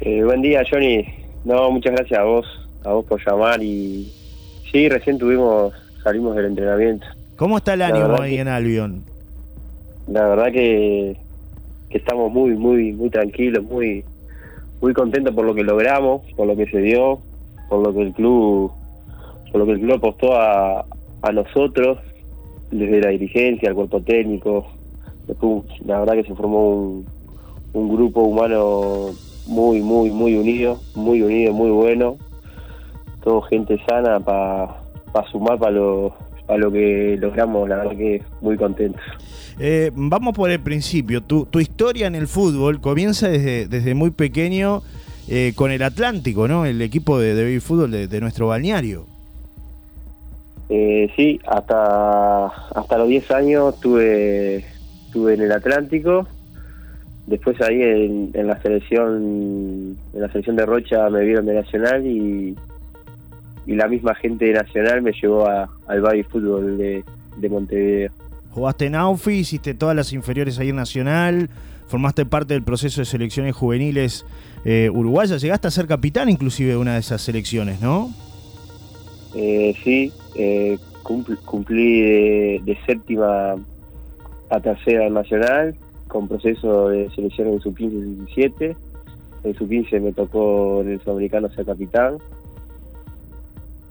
Eh, buen día, Johnny. No, muchas gracias a vos, a vos por llamar y sí, recién tuvimos, salimos del entrenamiento. ¿Cómo está el La ánimo ahí que- en Albion? La verdad que, que estamos muy, muy, muy tranquilos, muy, muy contentos por lo que logramos, por lo que se dio, por lo que el club, por lo que el club apostó a, a nosotros, desde la dirigencia, el cuerpo técnico. Después, la verdad que se formó un, un grupo humano muy, muy, muy unido, muy unido, muy bueno. Todo gente sana para sumar para lo, para lo que logramos, la verdad que muy contentos. Eh, vamos por el principio. Tu, tu historia en el fútbol comienza desde, desde muy pequeño eh, con el Atlántico, ¿no? El equipo de, de fútbol de, de nuestro balneario. Eh, sí, hasta hasta los 10 años estuve, estuve en el Atlántico. Después ahí en, en la selección en la selección de Rocha me vieron de Nacional y, y la misma gente de Nacional me llevó a- al baby fútbol de, de Montevideo. Jugaste en Aufi, hiciste todas las inferiores ahí en Nacional, formaste parte del proceso de selecciones juveniles eh, uruguayas, llegaste a ser capitán inclusive de una de esas selecciones, ¿no? Eh, sí, eh, cumpl- cumplí de, de séptima a tercera en Nacional, con proceso de selección en sub 15 y sub 17. En sub 15 me tocó en el sudamericano ser capitán.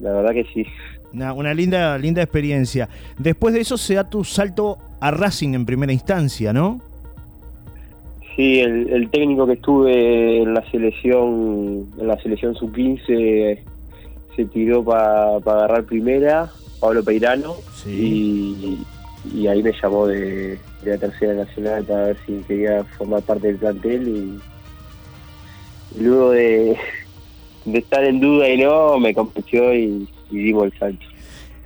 La verdad que sí. Una, una linda, linda experiencia. Después de eso se da tu salto a Racing en primera instancia, ¿no? Sí, el, el técnico que estuve en la selección, en la selección sub 15 se tiró para agarrar primera, Pablo Peirano. Sí. Y, ahí me llamó de, de la tercera nacional para ver si quería formar parte del plantel y, luego de, de estar en duda y no, me convenció y, y dimos el salto.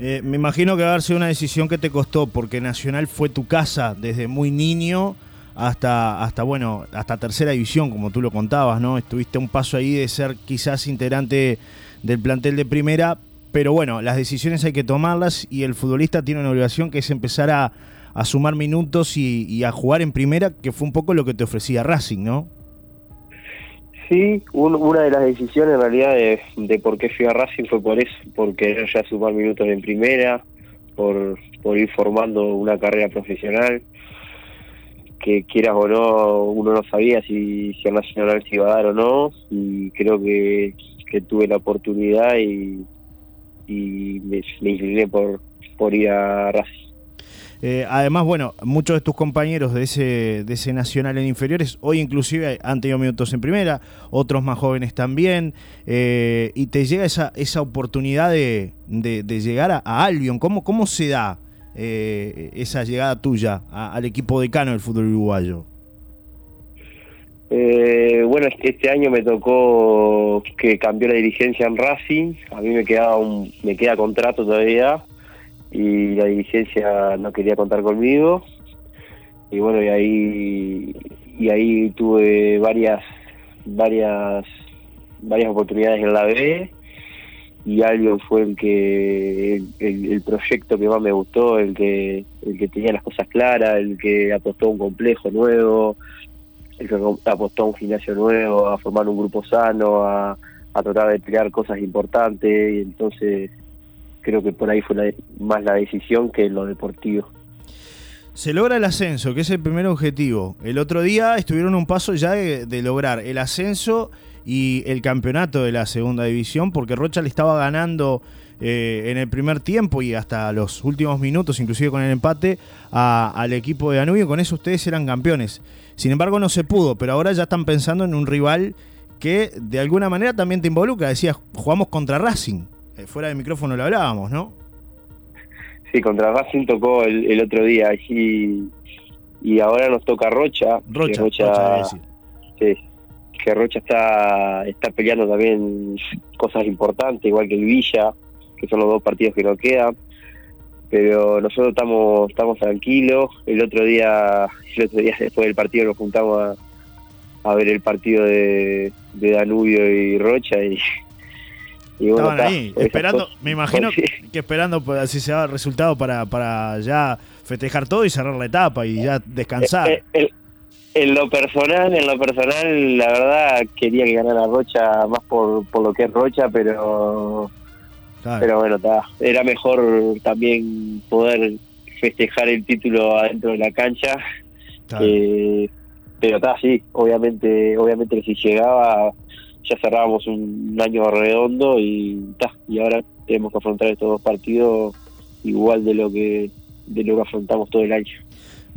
Eh, me imagino que va a haber sido una decisión que te costó, porque Nacional fue tu casa desde muy niño hasta, hasta bueno, hasta tercera división, como tú lo contabas, ¿no? Estuviste un paso ahí de ser quizás integrante del plantel de primera, pero bueno, las decisiones hay que tomarlas y el futbolista tiene una obligación que es empezar a, a sumar minutos y, a jugar en primera, que fue un poco lo que te ofrecía Racing, ¿no? Sí, un- una de las decisiones en realidad de, por qué fui a Racing fue por eso, por querer ya sumar minutos en primera, por, por ir formando una carrera profesional, que quieras o no, uno no sabía si, si el Nacional se iba a dar o no, y creo que, que tuve la oportunidad y, y me, me incliné por, por ir a Racing. Eh, además, bueno, muchos de tus compañeros de ese, de ese Nacional en inferiores, hoy inclusive han tenido minutos en primera, otros más jóvenes también, eh, y te llega esa, esa oportunidad de, de- llegar a, a Albion. ¿Cómo, cómo se da eh, esa llegada tuya al equipo decano del fútbol uruguayo? Eh, bueno, este, año me tocó que cambió la dirigencia en Racing. A mí me quedaba un, me queda contrato todavía y la dirigencia no quería contar conmigo. Y bueno, y ahí y ahí tuve varias varias varias oportunidades en la B y Albion fue el que el, el- proyecto que más me gustó, el que el que tenía las cosas claras, el que apostó un complejo nuevo, el apostó a un gimnasio nuevo, a formar un grupo sano, a, a tratar de crear cosas importantes, y entonces creo que por ahí fue más la decisión que lo deportivo. Se logra el ascenso, que es el primer objetivo. El otro día estuvieron un paso ya de lograr el ascenso y el campeonato de la segunda división, porque Rocha le estaba ganando eh, en el primer tiempo y hasta los últimos minutos, inclusive con el empate, a- al equipo de Danubio. Con eso ustedes eran campeones. Sin embargo, no se pudo, pero ahora ya están pensando en un rival que de alguna manera también te involucra. Decías, jugamos contra Racing. Eh, fuera del micrófono lo hablábamos, ¿no? Sí, contra Racing tocó el, el otro día y, y ahora nos toca Rocha. Rocha, Rocha, sí, que Rocha está, está peleando también cosas importantes, igual que el Villa, que son los dos partidos que nos quedan. Pero nosotros estamos estamos tranquilos. El otro día, el otro día después del partido nos juntamos a, a ver el partido de, de Danubio y Rocha y, y bueno, Estaban ahí, esperando, cosas- me imagino que esperando pues, así se da el resultado para, para ya festejar todo y cerrar la etapa y ya descansar. Eh, eh, el, en lo personal, en lo personal, la verdad quería que ganara Rocha más por, por lo que es Rocha, pero pero bueno, era mejor también poder festejar el título adentro de la cancha. Eh, pero está, sí, obviamente, obviamente que si llegaba ya cerrábamos un, año redondo y ta, y ahora tenemos que afrontar estos dos partidos igual de lo que de lo que afrontamos todo el año.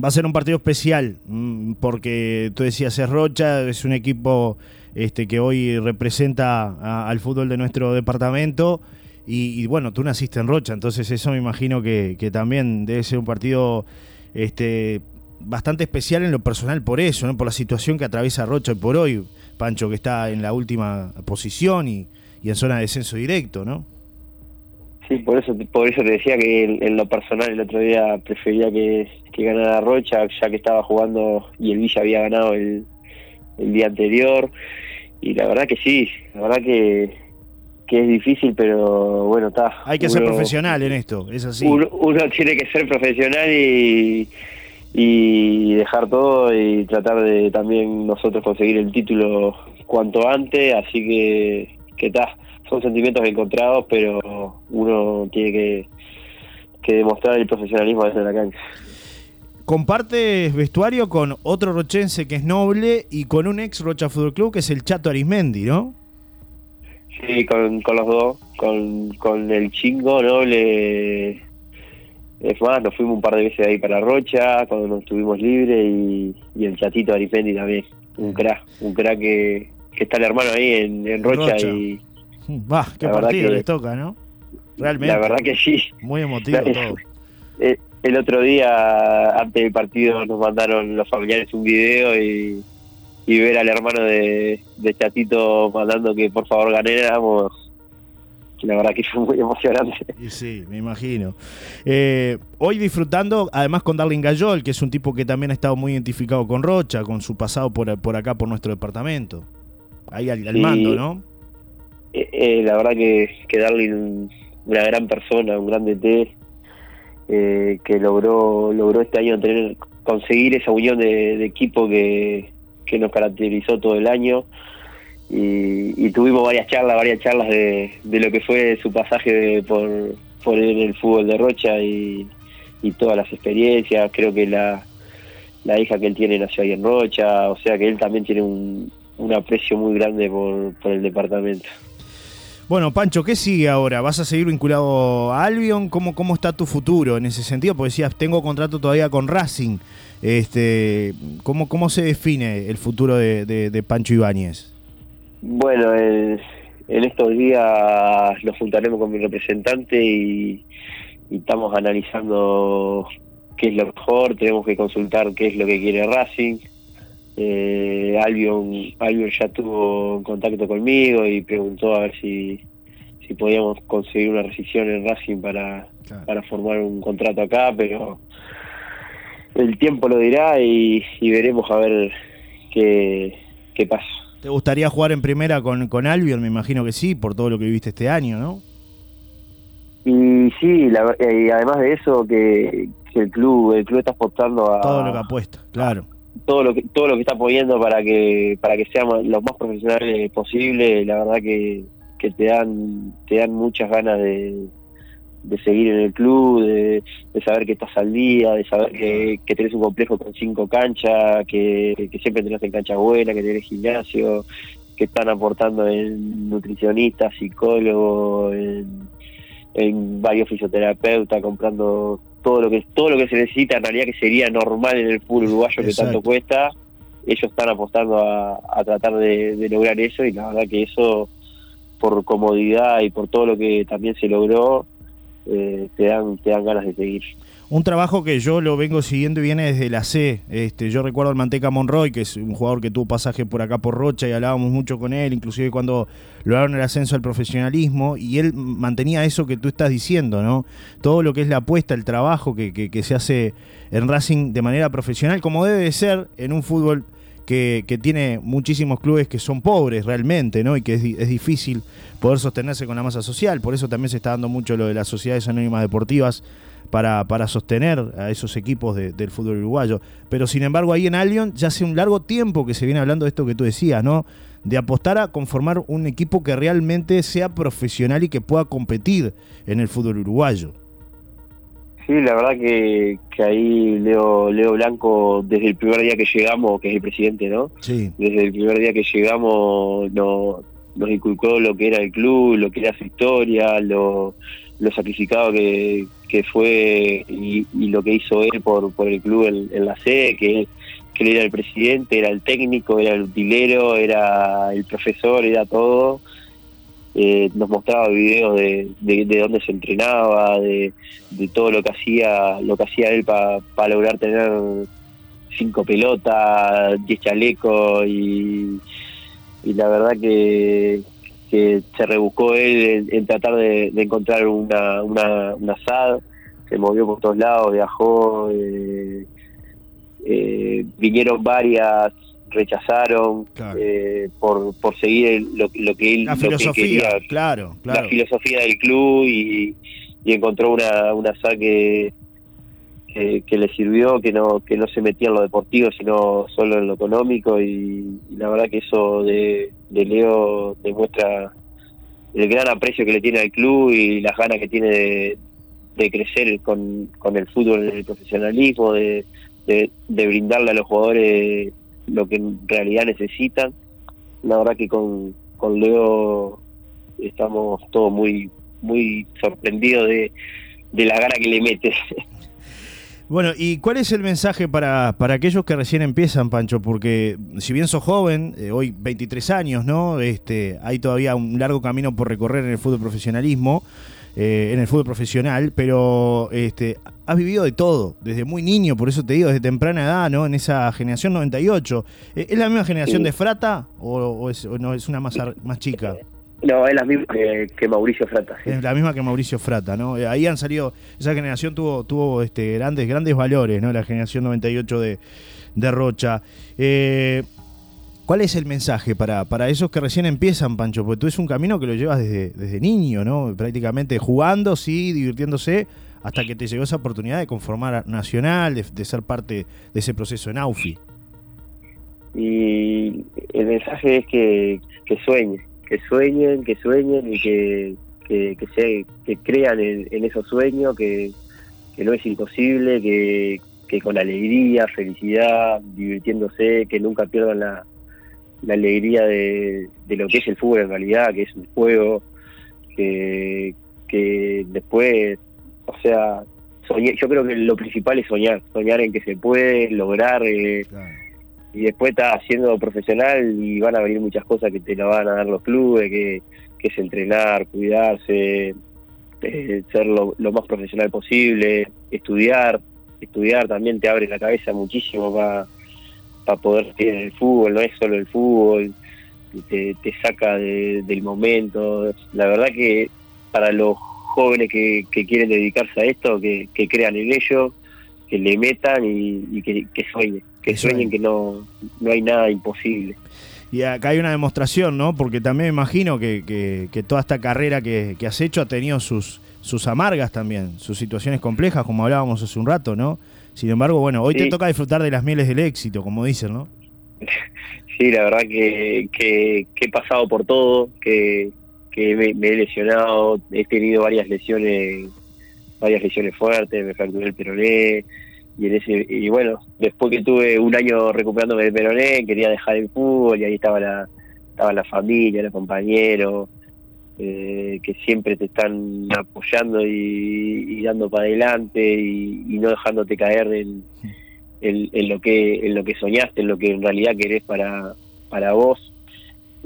Va a ser un partido especial mm, porque tú decías es Rocha, es un equipo este que hoy representa al fútbol de nuestro departamento y, bueno, tú naciste en Rocha, entonces eso me imagino que, también debe ser un partido este, bastante especial en lo personal por eso, ¿no? por la situación que atraviesa Rocha por hoy, Pancho, que está en la última posición y, en zona de descenso directo, ¿no? Sí, por eso, por eso te decía que en, lo personal el otro día prefería que, ganara Rocha, ya que estaba jugando y el Villa había ganado el, el día anterior. Y la verdad que sí, la verdad que que es difícil, pero bueno, está. Hay que ser profesional en esto, es así. Uno, tiene que ser profesional y, y dejar todo y tratar de también nosotros conseguir el título cuanto antes, así que que está, son sentimientos encontrados, pero uno tiene que, que demostrar el profesionalismo desde la cancha. Compartes vestuario con otro rochense que es noble y con un ex Rocha Fútbol Club que es el Chato Arismendi, ¿no? Sí, con, con los dos, con, con el chingo, ¿no? Le, es más, nos fuimos un par de veces ahí para Rocha, cuando nos estuvimos libres, y, y el chatito Aripendi también, un crack, un crack que, que está el hermano ahí en, en Rocha, y... Va, qué partido les toca, ¿no? Realmente. La verdad que sí. Muy emotivo todo. Eh, el otro día, antes del partido, nos mandaron los familiares un video y y ver al hermano de, Chatito mandando que por favor ganáramos, la verdad que fue muy emocionante. Sí, me imagino. Eh, hoy disfrutando, además con Darling Gayol, que es un tipo que también ha estado muy identificado con Rocha, con su pasado por, por acá, por nuestro departamento. Ahí al, mando, ¿no? Eh, eh, la verdad que, que Darling, una gran persona, un gran DT, que logró logró este año tener conseguir esa unión de equipo que, que nos caracterizó todo el año. Y, tuvimos varias charlas, varias charlas de, lo que fue su pasaje por, por el fútbol de Rocha y, todas las experiencias. Creo que la, la hija que él tiene nació ahí en Rocha, o sea que él también tiene un, un aprecio muy grande por, por el departamento. Bueno, Pancho, ¿qué sigue ahora? ¿Vas a seguir vinculado a Albion? ¿Cómo, cómo está tu futuro en ese sentido? Porque decías, tengo contrato todavía con Racing. Este, ¿cómo, ¿Cómo se define el futuro de, Pancho Ibáñez? Bueno, en estos días nos juntaremos con mi representante y, estamos analizando qué es lo mejor, tenemos que consultar qué es lo que quiere Racing. Eh, Albion, Albion ya tuvo contacto conmigo y preguntó a ver si, si podíamos conseguir una rescisión en Racing para, para formar un contrato acá, pero el tiempo lo dirá y, veremos a ver qué, qué, pasa. ¿Te gustaría jugar en primera con, con Albion? Me imagino que sí, por todo lo que viviste este año, ¿no? Y sí, y además de eso, que, el club el club está apostando a... Todo lo que apuesta, claro. Todo lo que todo lo que está poniendo para que para que seamos los más profesionales posible, la verdad que, que te dan te dan muchas ganas de, de seguir en el club, de, saber que estás al día, de saber que, que tenés un complejo con cinco canchas, que, siempre tenés en cancha buena, que tenés gimnasio, que están aportando en nutricionistas, psicólogos, en, varios fisioterapeutas, comprando todo lo que todo lo que se necesita en realidad que sería normal en el fútbol uruguayo que tanto cuesta, ellos están apostando a, tratar de, de lograr eso y la verdad que eso por comodidad y por todo lo que también se logró eh, te, dan, te dan ganas de seguir. Un trabajo que yo lo vengo siguiendo y viene desde la C. Este, yo recuerdo al Manteca Monroy, que es un jugador que tuvo pasaje por acá por Rocha y hablábamos mucho con él, inclusive cuando lograron el ascenso al profesionalismo, y él mantenía eso que tú estás diciendo, ¿no? Todo lo que es la apuesta, el trabajo que, que, se hace en Racing de manera profesional, como debe de ser en un fútbol que, que, tiene muchísimos clubes que son pobres realmente, ¿no? Y que es, es, difícil poder sostenerse con la masa social. Por eso también se está dando mucho lo de las sociedades anónimas deportivas para, para sostener a esos equipos del fútbol uruguayo. Pero sin embargo, ahí en Allion ya hace un largo tiempo que se viene hablando de esto que tú decías, ¿no? De apostar a conformar un equipo que realmente sea profesional y que pueda competir en el fútbol uruguayo. Sí, la verdad que, que ahí Leo, Leo Blanco, desde el primer día que llegamos, que es el presidente, ¿no? Sí. Desde el primer día que llegamos no, nos inculcó lo que era el club, lo que era su historia, lo, lo sacrificado que, que fue y, lo que hizo él por, por el club en, la sede, que, que él era el presidente, era el técnico, era el utilero, era el profesor, era todo. Eh, nos mostraba videos de, de, dónde se entrenaba, de, de, todo lo que hacía, lo que hacía él para lograr tener cinco pelotas, diez chalecos y, y la verdad que, que se rebuscó él en, tratar de, encontrar una, una, una SAD, se movió por todos lados, viajó, eh, eh, vinieron varias, rechazaron eh, por, por seguir lo, que él la filosofía, claro, la filosofía del club y, encontró una, una SAD que, que, le sirvió, que no que no se metía en lo deportivo, sino solo en lo económico y, la verdad que eso de, de Leo demuestra el gran aprecio que le tiene al club y las ganas que tiene de, crecer con, con, el fútbol, el profesionalismo, de, de, brindarle a los jugadores lo que en realidad necesitan. La verdad que con, con Leo estamos todos muy muy sorprendidos de, de la gana que le mete. Bueno, ¿y cuál es el mensaje para, para aquellos que recién empiezan, Pancho? Porque si bien sos joven, eh, hoy 23 años, ¿no? Este, hay todavía un largo camino por recorrer en el fútbol profesionalismo, eh, en el fútbol profesional, pero este, has vivido de todo, desde muy niño, por eso te digo, desde temprana edad, ¿no? En esa generación 98. Eh, ¿Es la misma generación de Frata o, es, o no, es una más, más chica? No, es la misma que, Mauricio Frata. Es la misma que Mauricio Frata, ¿no? Eh, ahí han salido, esa generación tuvo, tuvo este, grandes, grandes valores, ¿no? La generación 98 de, de Rocha. Eh, ¿Cuál es el mensaje para, para esos que recién empiezan, Pancho? Porque tú es un camino que lo llevas desde, desde niño, ¿no? Prácticamente jugando, sí, divirtiéndose, hasta que te llegó esa oportunidad de conformar Nacional, de, de ser parte de ese proceso en AUFI. Y el mensaje es que, que sueñes, que sueñen, que sueñen y que, que, se, que crean en, esos sueños, que, no es imposible, que, que con alegría, felicidad, divirtiéndose, que nunca pierdan la, la alegría de, de, lo que es el fútbol en realidad, que es un juego, que, que después, o sea, yo creo que lo principal es soñar, soñar en que se puede lograr. Eh, y después estás siendo profesional y van a venir muchas cosas que te la van a dar los clubes, que, es entrenar, cuidarse, eh, ser lo, más profesional posible, estudiar, estudiar también te abre la cabeza muchísimo para poder tener el fútbol, no es solo el fútbol, te, saca del momento. La verdad que para los jóvenes que, quieren dedicarse a esto, que, crean en ello, que le metan y, que, que que sueñen que no, no hay nada imposible. Y acá hay una demostración, ¿no? Porque también me imagino que, que, toda esta carrera que, que, has hecho ha tenido sus, sus amargas también, sus situaciones complejas, como hablábamos hace un rato, ¿no? Sin embargo, bueno, hoy te toca disfrutar de las mieles del éxito, como dicen, ¿no? Sí, la verdad que, que, he pasado por todo, que, que me, me, he lesionado, he tenido varias lesiones, varias lesiones fuertes, me fracturé el peroné, y en ese y bueno después que tuve un año recuperándome del peroné quería dejar el fútbol y ahí estaba la estaba la familia los compañeros eh, que siempre te están apoyando y, dando para adelante y, no dejándote caer en, lo que en lo que soñaste en lo que en realidad querés para para vos.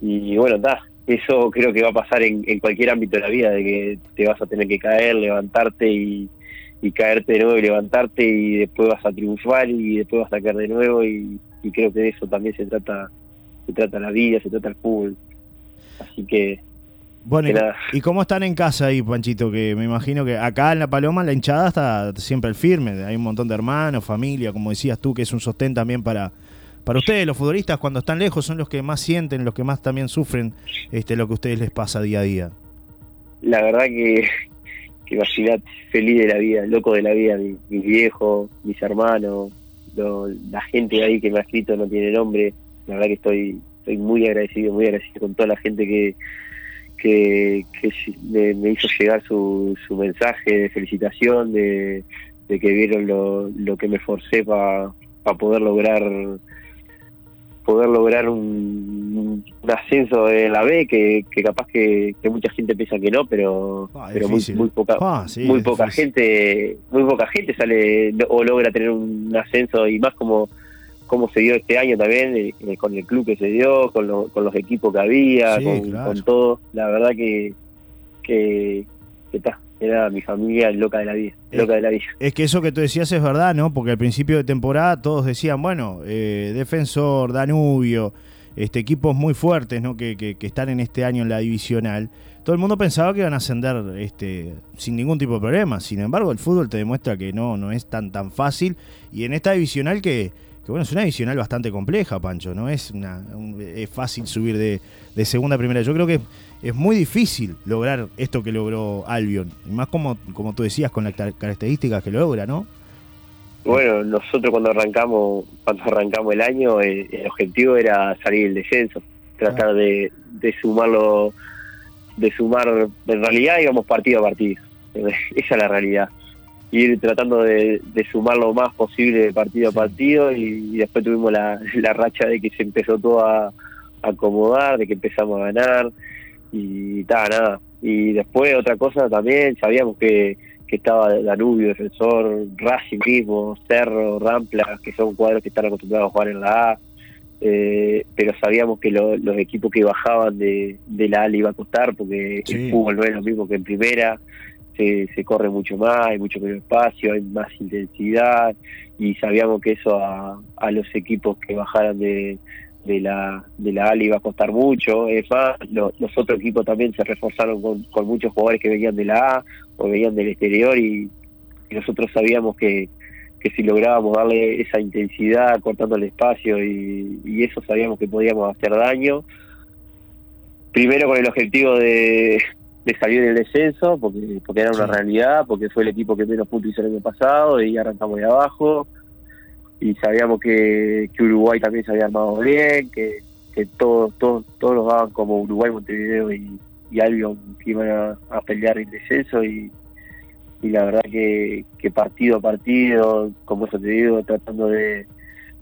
Y bueno está eso creo que va a pasar en, en cualquier ámbito de la vida de que te vas a tener que caer levantarte y y caerte de nuevo y levantarte y después vas a triunfar y después vas a caer de nuevo y, creo que de eso también se trata se trata la vida, se trata el fútbol. Así que bueno, y, cómo están en casa ahí, Panchito? Que me imagino que acá en La Paloma la hinchada está siempre el firme. Hay un montón de hermanos, familia, como decías tú, que es un sostén también para, para ustedes. Los futbolistas, cuando están lejos, son los que más sienten, los que más también sufren este, lo que a ustedes les pasa día a día. La verdad que, que imaginate, feliz de la vida, loco de la vida, mi, mis viejos, mis hermanos, la gente ahí que me ha escrito no tiene nombre, la verdad que estoy, estoy muy agradecido, muy agradecido con toda la gente que, que, me, hizo llegar su, su mensaje de felicitación, de, que vieron lo, lo que me forcé para poder lograr poder lograr un, ascenso en la B que, capaz que, mucha gente piensa que no pero ah, pero muy, muy, poca ah, muy poca gente muy poca gente sale o logra tener un ascenso y más como como se dio este año también eh, con el club que se dio con, con los equipos que había con, todo. La verdad que que, que está era mi familia loca de la vida, loca de la vida. Es que eso que tú decías es verdad, ¿no? Porque al principio de temporada todos decían, bueno, eh, Defensor, Danubio, este, equipos muy fuertes, ¿no? Que, que, están en este año en la divisional. Todo el mundo pensaba que iban a ascender este, sin ningún tipo de problema. Sin embargo, el fútbol te demuestra que no, no es tan, tan fácil. Y en esta divisional que, que bueno, es una divisional bastante compleja, Pancho, no es una es fácil subir de, de segunda a primera. Yo creo que es muy difícil lograr esto que logró Albion, y más como, como tú decías, con las características que logra, ¿no? Bueno, nosotros cuando arrancamos cuando arrancamos el año, el, objetivo era salir del descenso, tratar de, de sumarlo, de sumar, en realidad íbamos partido a partido, esa es la realidad. Ir tratando de, sumar lo más posible de partido a partido y, después tuvimos la, la, racha de que se empezó todo a, acomodar, de que empezamos a ganar y tal, nada. Y después otra cosa también, sabíamos que, que estaba Danubio, Defensor, Racing mismo, Cerro, Rampla, que son cuadros que están acostumbrados a jugar en la A. Eh, pero sabíamos que los equipos que bajaban de, de la A le iba a costar porque el fútbol no es lo mismo que en primera se, corre mucho más, hay mucho menos espacio, hay más intensidad y sabíamos que eso a, los equipos que bajaran de, de la de la ALA iba a costar mucho. Es más, los otros equipos también se reforzaron con, muchos jugadores que venían de la A o venían del exterior y, nosotros sabíamos que, que si lográbamos darle esa intensidad cortando el espacio y, y eso sabíamos que podíamos hacer daño. Primero con el objetivo de, de salir del descenso, porque porque era una realidad, porque fue el equipo que menos puntos hizo el año pasado y arrancamos de abajo. Y sabíamos que, que Uruguay también se había armado bien, que, que todos todos todos los daban como Uruguay, Montevideo y, y Albion que iban a, pelear el descenso y, y la verdad que, que partido a partido, como eso te digo, tratando de,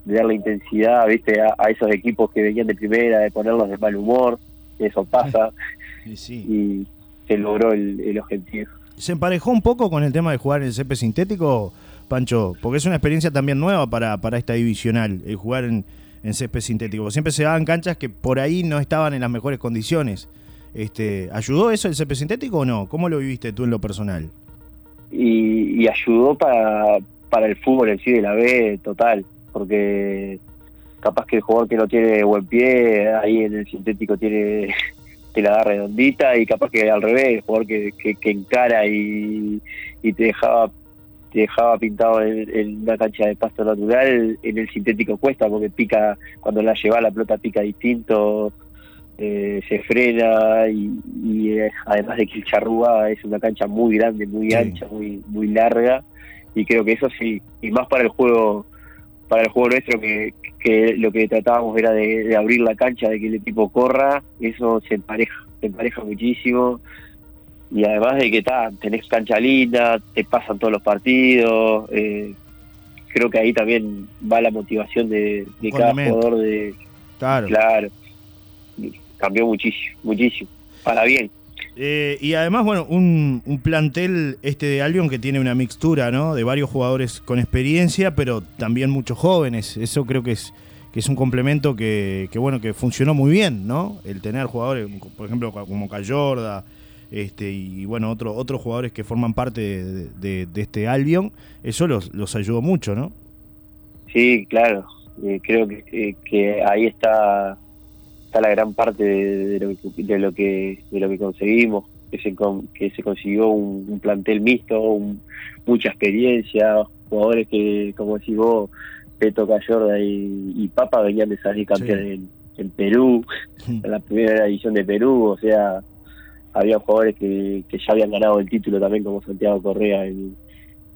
de darle intensidad viste a, a, esos equipos que venían de primera, de ponerlos de mal humor, eso pasa. Y, se logró el, objetivo. ¿Se emparejó un poco con el tema de jugar en el césped sintético, Pancho? Porque es una experiencia también nueva para, para esta divisional, el jugar en, en césped sintético. Siempre se daban canchas que por ahí no estaban en las mejores condiciones. Este, ¿Ayudó eso el césped sintético o no? ¿Cómo lo viviste tú en lo personal? Y, ayudó para, para el fútbol en sí de la B total, porque capaz que el jugador que no tiene buen pie, ahí en el sintético tiene te la da redondita y capaz que al revés, el jugador que, que, encara y, y, te dejaba te dejaba pintado en, una cancha de pasto natural, en el sintético cuesta porque pica, cuando la lleva la pelota pica distinto, eh, se frena y, además de que el charrúa es una cancha muy grande, muy ancha, muy, muy larga y creo que eso sí, y más para el juego para el juego nuestro que, que lo que tratábamos era de, abrir la cancha, de que el equipo corra, eso se empareja, se empareja muchísimo. Y además de que está, tenés cancha linda, te pasan todos los partidos, eh, creo que ahí también va la motivación de, cada jugador de claro. claro cambió muchísimo muchísimo para bien eh, y además, bueno, un, plantel este de Albion que tiene una mixtura, ¿no? De varios jugadores con experiencia, pero también muchos jóvenes. Eso creo que es que es un complemento que, bueno, que funcionó muy bien, ¿no? El tener jugadores, por ejemplo, como Cayorda, este, y bueno, otro, otros jugadores que forman parte de, este Albion, eso los, los ayudó mucho, ¿no? Sí, claro. Eh, creo que, que ahí está está la gran parte de, lo, que, de, lo, que, de lo que conseguimos, que se, que se consiguió un, plantel mixto, mucha experiencia, jugadores que, como decís vos, Peto Cayorda y, Papa venían de salir campeones en, Perú, en la primera edición de Perú, o sea, había jugadores que, que ya habían ganado el título también, como Santiago Correa en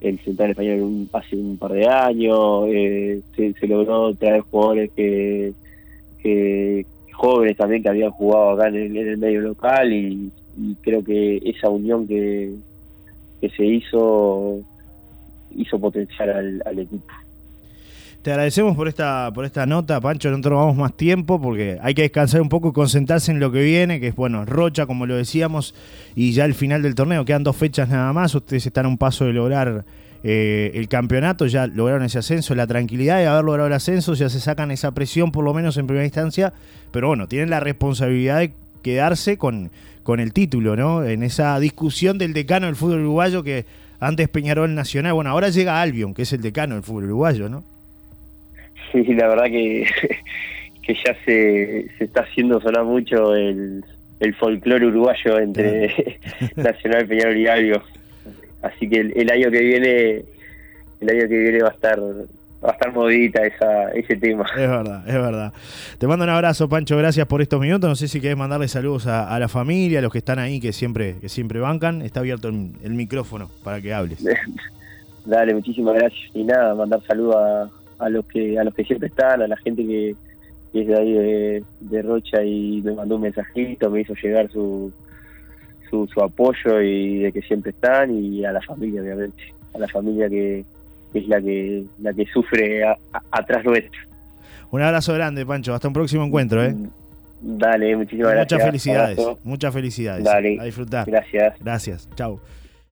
el Central Español hace un par de años, eh, se, logró traer jugadores que, jóvenes también que habían jugado acá en el, medio local y, creo que esa unión que, que se hizo hizo potenciar al equipo. Te agradecemos por esta, por esta nota, Pancho. No tomamos más tiempo porque hay que descansar un poco y concentrarse en lo que viene, que es, bueno, Rocha, como lo decíamos, y ya el final del torneo. Quedan dos fechas nada más. Ustedes están a un paso de lograr eh, el campeonato, ya lograron ese ascenso, la tranquilidad de haber logrado el ascenso, ya se sacan esa presión, por lo menos en primera instancia. Pero bueno, tienen la responsabilidad de quedarse con, con el título, ¿no? En esa discusión del decano del fútbol uruguayo que antes Peñarol Nacional, bueno, ahora llega Albion, que es el decano del fútbol uruguayo, ¿no? Sí, la verdad que, que ya se, se está haciendo sonar mucho el, el folclore uruguayo entre Nacional, Peñarol y Algo. Así que el, año que viene, el año que viene va a estar va a estar modita esa, ese tema. Es verdad, es verdad. Te mando un abrazo, Pancho, gracias por estos minutos. No sé si querés mandarle saludos a, la familia, a los que están ahí, que siempre, que siempre bancan. Está abierto el, micrófono para que hables. Dale, muchísimas gracias. Y nada, mandar saludos a, a los que a los que siempre están, a la gente que, es de ahí de, Rocha y me mandó un mensajito, me hizo llegar su, su, apoyo y de que siempre están y a la familia obviamente, a la familia que, es la que la que sufre atrás nuestro. Un abrazo grande, Pancho. Hasta un próximo encuentro, ¿eh? Dale, muchísimas gracias. Muchas felicidades. Muchas felicidades. Dale. A disfrutar. Gracias. Gracias. Chao.